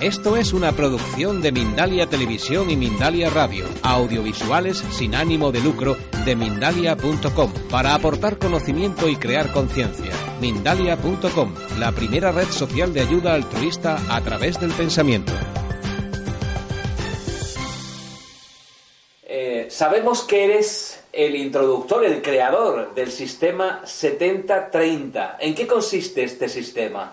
Esto es una producción de Mindalia Televisión y Mindalia Radio, audiovisuales sin ánimo de lucro de mindalia.com, para aportar conocimiento y crear conciencia. Mindalia.com, la primera red social de ayuda altruista a través del pensamiento. Eh, sabemos que eres el introductor, el creador del sistema 70-30. ¿En qué consiste este sistema?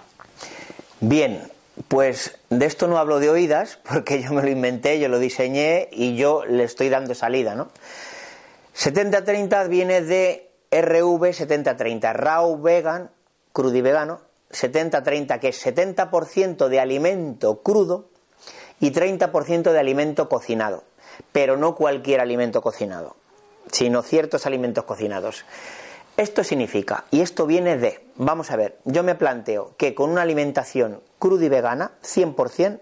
Bien, pues de esto no hablo de oídas, porque yo me lo inventé, yo lo diseñé y yo le estoy dando salida, ¿no? 70-30 viene de RV 70-30, Raw Vegan, crudivegano, 70-30, que es 70% de alimento crudo y 30% de alimento cocinado, pero no cualquier alimento cocinado, sino ciertos alimentos cocinados. Esto significa, y esto viene de, vamos a ver, yo me planteo que con una alimentación cruda y vegana, 100%,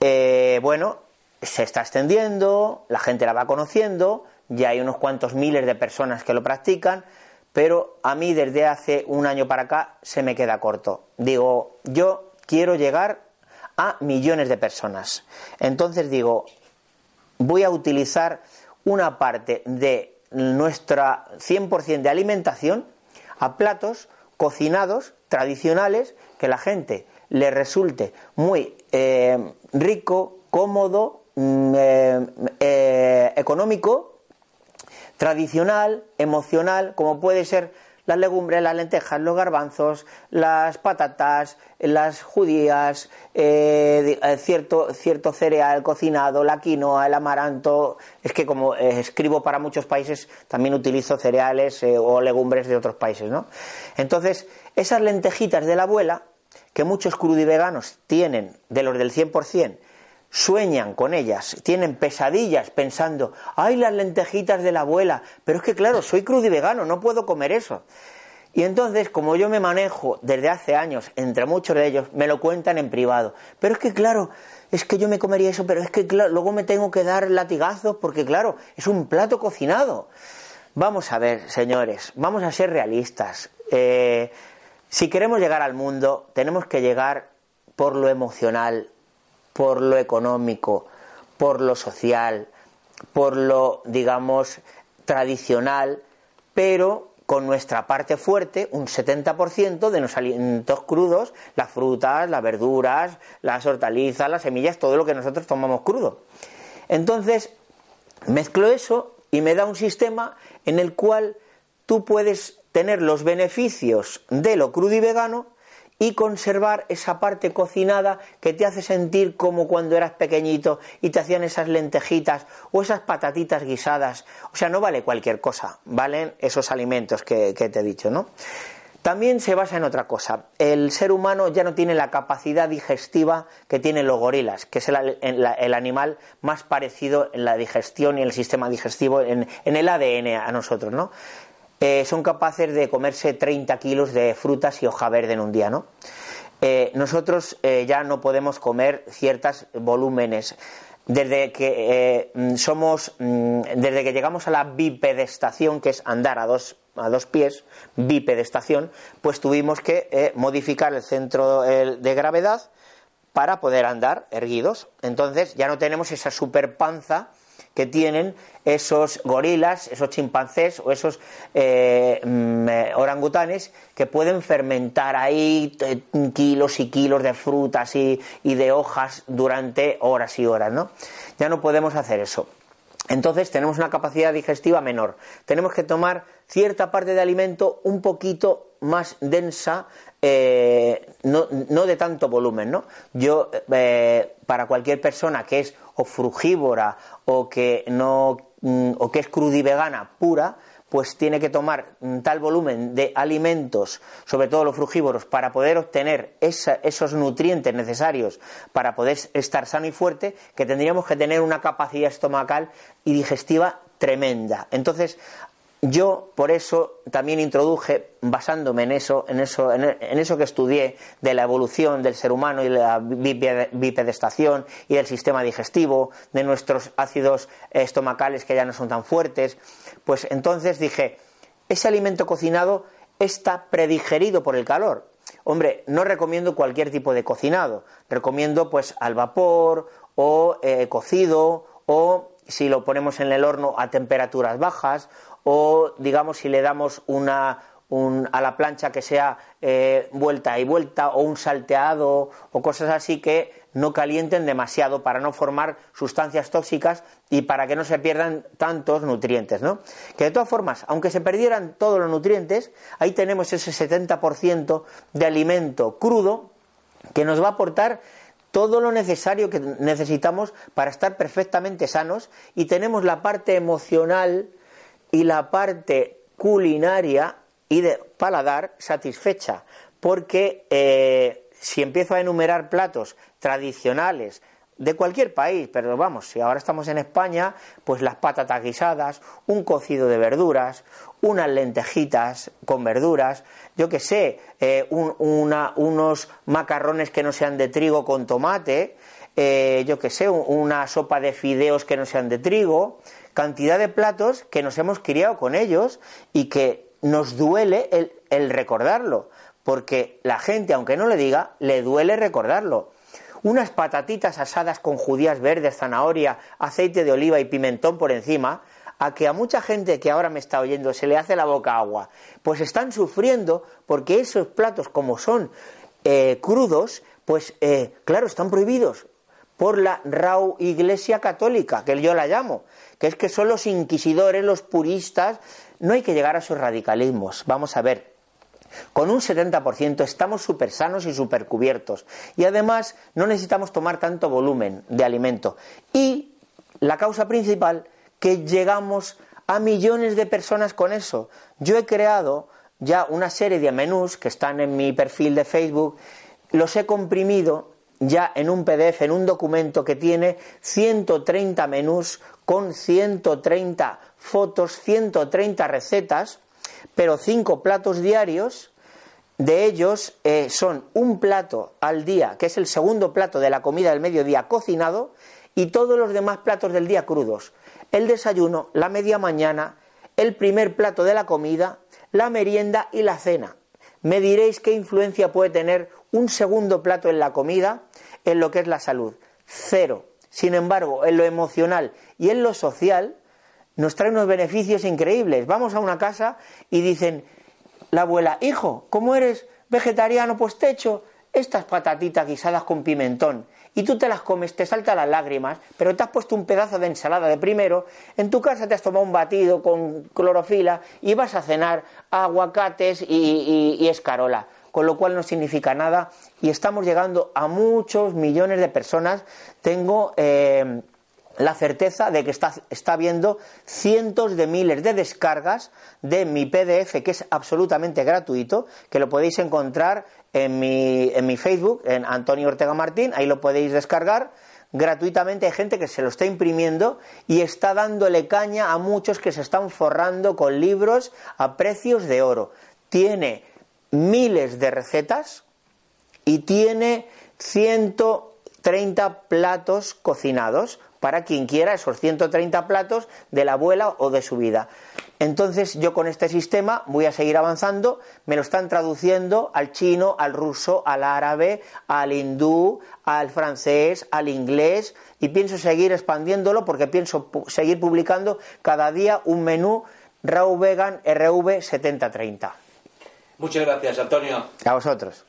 eh, bueno, se está extendiendo, la gente la va conociendo, ya hay unos cuantos miles de personas que lo practican, pero a mí desde hace un año para acá se me queda corto. Digo, yo quiero llegar a millones de personas. Entonces digo, voy a utilizar una parte de nuestra 100% de alimentación a platos cocinados, tradicionales, que la gente le resulte muy eh, rico, cómodo, mm, eh, eh, económico, tradicional, emocional, como puede ser las legumbres, las lentejas, los garbanzos, las patatas, las judías, eh, eh, cierto, cierto cereal cocinado, la quinoa, el amaranto. Es que como eh, escribo para muchos países, también utilizo cereales o legumbres de otros países, ¿no? Entonces, esas lentejitas de la abuela, que muchos crudiveganos tienen, de los del 100%, sueñan con ellas, tienen pesadillas pensando, ay, las lentejitas de la abuela, pero es que claro, soy crudo y vegano, no puedo comer eso. Y entonces, como yo me manejo desde hace años, entre muchos de ellos, me lo cuentan en privado. Pero es que claro, es que yo me comería eso, pero es que claro, luego me tengo que dar latigazos porque claro, es un plato cocinado. Vamos a ver, señores, vamos a ser realistas. Eh, si queremos llegar al mundo, tenemos que llegar por lo emocional, por lo económico, por lo social, por lo, digamos, tradicional, pero con nuestra parte fuerte, un 70% de los alimentos crudos, las frutas, las verduras, las hortalizas, las semillas, todo lo que nosotros tomamos crudo. Entonces, mezclo eso y me da un sistema en el cual tú puedes tener los beneficios de lo crudo y vegano y conservar esa parte cocinada que te hace sentir como cuando eras pequeñito y te hacían esas lentejitas o esas patatitas guisadas. O sea, no vale cualquier cosa, valen esos alimentos que, te he dicho, ¿no? También se basa en otra cosa. El ser humano ya no tiene la capacidad digestiva que tienen los gorilas, que es el, animal más parecido en la digestión y el sistema digestivo, en, en el ADN a nosotros, ¿no? Eh, son capaces de comerse 30 kilos de frutas y hoja verde en un día, ¿no? Eh, nosotros eh, ya no podemos comer ciertos volúmenes. Desde que somos, mm, desde que llegamos a la bipedestación, que es andar a dos, a dos pies, bipedestación, pues tuvimos que modificar el centro de gravedad para poder andar erguidos. Entonces ya no tenemos esa super panza que tienen esos gorilas, esos chimpancés o esos eh, mm, eh, orangutanes que pueden fermentar ahí eh, kilos y kilos de frutas y, y de hojas durante horas y horas, ¿no? Ya no podemos hacer eso. Entonces tenemos una capacidad digestiva menor. Tenemos que tomar cierta parte de alimento un poquito más densa, no, no, de tanto volumen, ¿no? Yo, para cualquier persona que es o frugívora o que no mm, o que es crudivegana pura, pues tiene que tomar tal volumen de alimentos, sobre todo los frugívoros, para poder obtener esos nutrientes necesarios para poder estar sano y fuerte, que tendríamos que tener una capacidad estomacal y digestiva tremenda. Entonces, yo por eso también introduje, basándome en eso, en eso, en eso que estudié de la evolución del ser humano y la bipedestación y del sistema digestivo, de nuestros ácidos estomacales que ya no son tan fuertes, pues entonces dije, ese alimento cocinado está predigerido por el calor. Hombre, no recomiendo cualquier tipo de cocinado, recomiendo pues al vapor o eh, cocido o si lo ponemos en el horno a temperaturas bajas o digamos si le damos una, a la plancha que sea eh, vuelta y vuelta o un salteado o cosas así que no calienten demasiado para no formar sustancias tóxicas y para que no se pierdan tantos nutrientes, ¿no? Que de todas formas, aunque se perdieran todos los nutrientes, ahí tenemos ese 70% de alimento crudo que nos va a aportar todo lo necesario que necesitamos para estar perfectamente sanos y tenemos la parte emocional y la parte culinaria y de paladar satisfecha, porque eh, si empiezo a enumerar platos tradicionales de cualquier país, pero vamos, si ahora estamos en España, pues las patatas guisadas, un cocido de verduras, unas lentejitas con verduras, yo que sé, eh, unos macarrones que no sean de trigo con tomate, eh, yo que sé, una sopa de fideos que no sean de trigo, cantidad de platos que nos hemos criado con ellos y que nos duele el, recordarlo, porque la gente, aunque no le diga, le duele recordarlo. Unas patatitas asadas con judías verdes, zanahoria, aceite de oliva y pimentón por encima, a que a mucha gente que ahora me está oyendo se le hace la boca agua, pues están sufriendo porque esos platos como son eh, crudos, pues eh, claro, están prohibidos por la RAU Iglesia Católica, que yo la llamo que es que son los inquisidores, los puristas, no hay que llegar a sus radicalismos. Vamos a ver, con un 70% estamos súper sanos y súper cubiertos. Y además no necesitamos tomar tanto volumen de alimento. Y la causa principal, que llegamos a millones de personas con eso. Yo he creado ya una serie de menús que están en mi perfil de Facebook, los he comprimido ya en un PDF, en un documento que tiene 130 menús con 130 fotos, 130 recetas, pero 5 platos diarios. De ellos eh, son un plato al día, que es el segundo plato de la comida del mediodía cocinado, y todos los demás platos del día crudos. El desayuno, la media mañana, el primer plato de la comida, la merienda y la cena. Me diréis qué influencia puede tener un segundo plato en la comida en lo que es la salud. Cero. Sin embargo, en lo emocional y en lo social nos trae unos beneficios increíbles. Vamos a una casa y dicen, la abuela, hijo, ¿cómo eres vegetariano? Pues te echo estas patatitas guisadas con pimentón y tú te las comes, te saltan las lágrimas, pero te has puesto un pedazo de ensalada de primero, en tu casa te has tomado un batido con clorofila y vas a cenar aguacates y escarola con lo cual no significa nada y estamos llegando a muchos millones de personas. Tengo eh, la certeza de que está, está habiendo cientos de miles de descargas de mi PDF, que es absolutamente gratuito, que lo podéis encontrar en mi, en mi Facebook, en Antonio Ortega Martín, ahí lo podéis descargar gratuitamente hay gente que se lo está imprimiendo y está dándole caña a muchos que se están forrando con libros a precios de oro. Tiene miles de recetas y tiene 130 platos cocinados para quien quiera esos 130 platos de la abuela o de su vida. Entonces yo con este sistema voy a seguir avanzando, me lo están traduciendo al chino, al ruso, al árabe, al hindú, al francés, al inglés y pienso seguir expandiéndolo porque pienso seguir publicando cada día un menú Raw Vegan RV 7030. Muchas gracias, Antonio. A vosotros.